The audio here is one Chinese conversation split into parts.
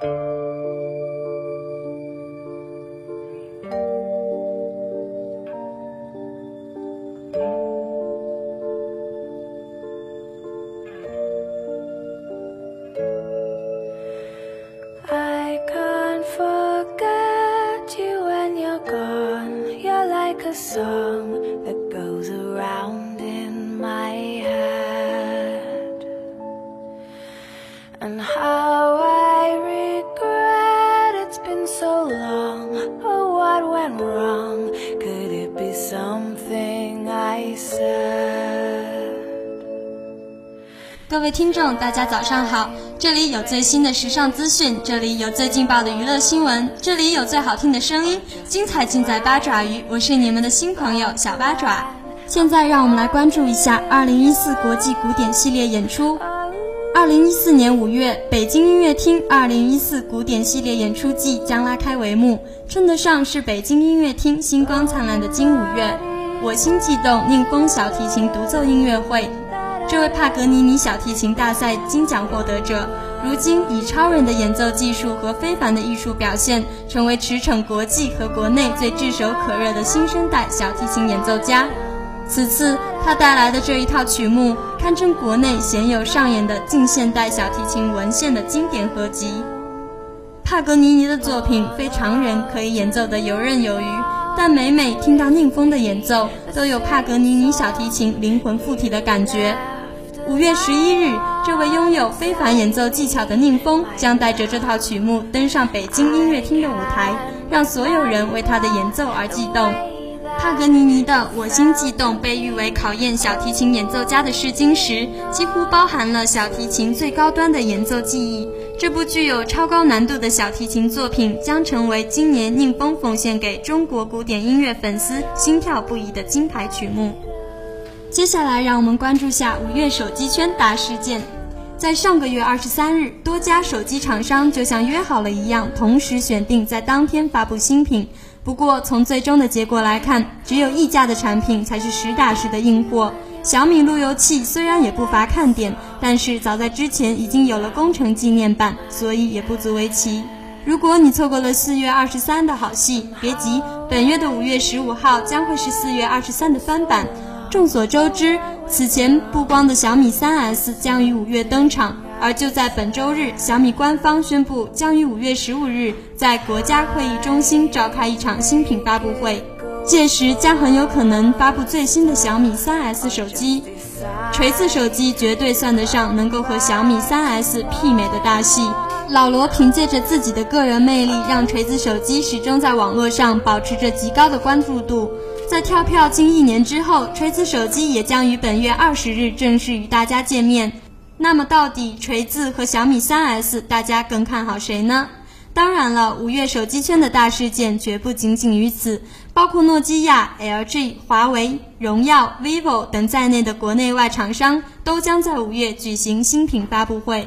各听众，大家早上好！这里有最新的时尚资讯，这里有最劲爆的娱乐新闻，这里有最好听的声音，精彩尽在八爪鱼。我是你们的新朋友小八爪。现在让我们来关注一下2014国际古典系列演出。2014年5月，北京音乐厅2014古典系列演出季将拉开帷幕，称得上是北京音乐厅星光灿烂的金五月。我心悸动，宁风小提琴独奏音乐会。这位帕格尼尼小提琴大赛金奖获得者，如今以超人的演奏技术和非凡的艺术表现，成为驰骋国际和国内最炙手可热的新生代小提琴演奏家。此次他带来的这一套曲目，堪称国内鲜有上演的近现代小提琴文献的经典合集。帕格尼尼的作品非常人可以演奏得游刃有余。但每每听到宁风的演奏，都有帕格尼尼小提琴灵魂附体的感觉。五月十一日，这位拥有非凡演奏技巧的宁峰将带着这套曲目登上北京音乐厅的舞台，让所有人为他的演奏而激动。帕格尼尼的《我心悸动》被誉为考验小提琴演奏家的试金石，几乎包含了小提琴最高端的演奏技艺。这部具有超高难度的小提琴作品将成为今年宁峰奉献给中国古典音乐粉丝心跳不已的金牌曲目。接下来，让我们关注下五月手机圈大事件。在上个月二十三日，多家手机厂商就像约好了一样，同时选定在当天发布新品。不过，从最终的结果来看，只有一家的产品才是实打实的硬货。小米路由器虽然也不乏看点，但是早在之前已经有了工程纪念版，所以也不足为奇。如果你错过了四月二十三的好戏，别急，本月的五月十五号将会是四月二十三的翻版。众所周知，此前曝光的小米三 S 将于五月登场，而就在本周日，小米官方宣布将于五月十五日在国家会议中心召开一场新品发布会。届时将很有可能发布最新的小米 3S 手机，锤子手机绝对算得上能够和小米 3S 媲美的大戏。老罗凭借着自己的个人魅力，让锤子手机始终在网络上保持着极高的关注度。在跳票近一年之后，锤子手机也将于本月二十日正式与大家见面。那么，到底锤子和小米三 S，大家更看好谁呢？当然了，五月手机圈的大事件绝不仅仅于此，包括诺基亚、LG、华为、荣耀、vivo 等在内的国内外厂商都将在五月举行新品发布会。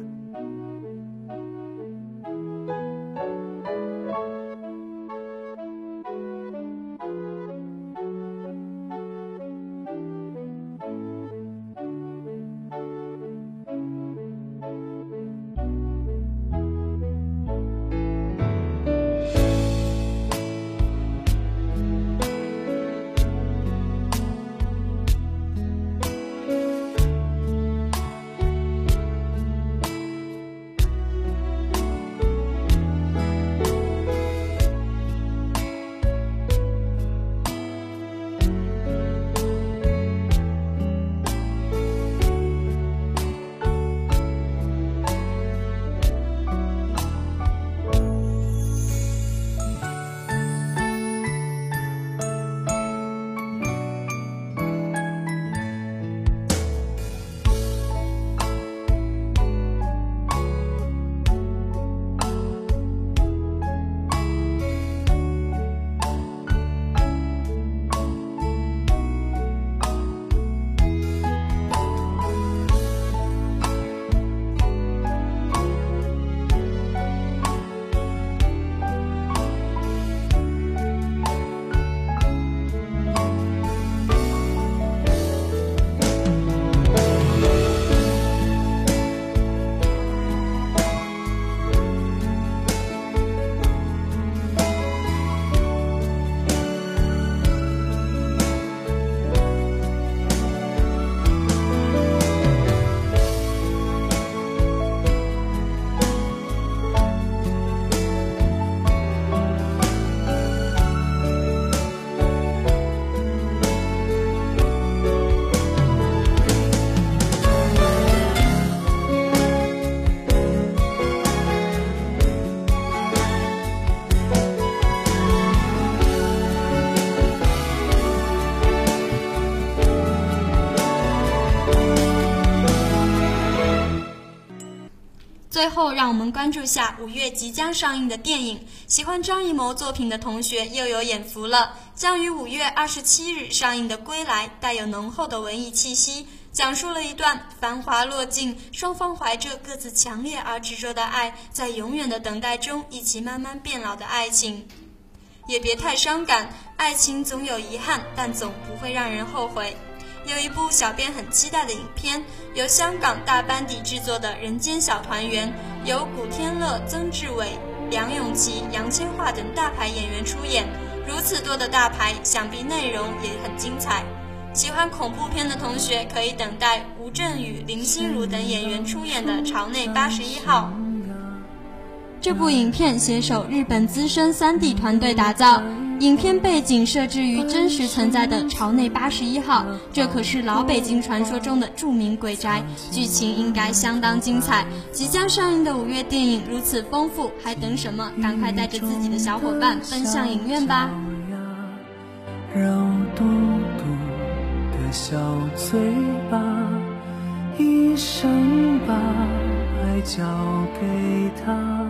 Música 最后让我们关注下五月即将上映的电影喜欢张艺谋作品的同学又有眼福了。将于五月二十七日上映的归来带有浓厚的文艺气息讲述了一段繁华落尽双方怀着各自强烈而执着的爱在永远的等待中一起慢慢变老的爱情。也别太伤感爱情总有遗憾但总不会让人后悔。有一部小编很期待的影片，由香港大班底制作的《人间小团圆》，由古天乐、曾志伟、梁咏琪、杨千嬅等大牌演员出演。如此多的大牌，想必内容也很精彩。喜欢恐怖片的同学可以等待吴镇宇、林心如等演员出演的《朝内八十一号》。这部影片携手日本资深 3D 团队打造，影片背景设置于真实存在的朝内八十一号，这可是老北京传说中的著名鬼宅，剧情应该相当精彩。即将上映的五月电影如此丰富，还等什么？赶快带着自己的小伙伴奔向影院吧！肉嘟嘟的小嘴巴，一生把爱交给他，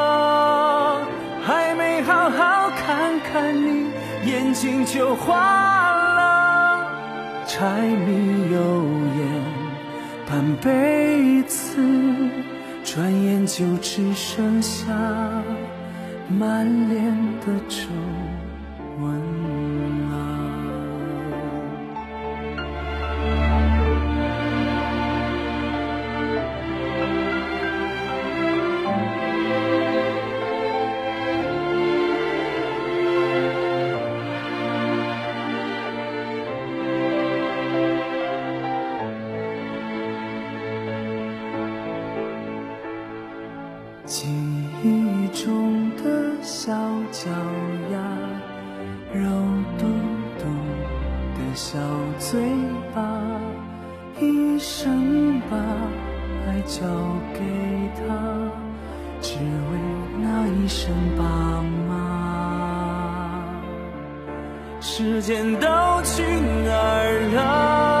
眼睛就花了。柴米油盐半辈子，转眼就只剩下满脸的皱生把爱交给他只为那一声爸妈。时间都去哪儿了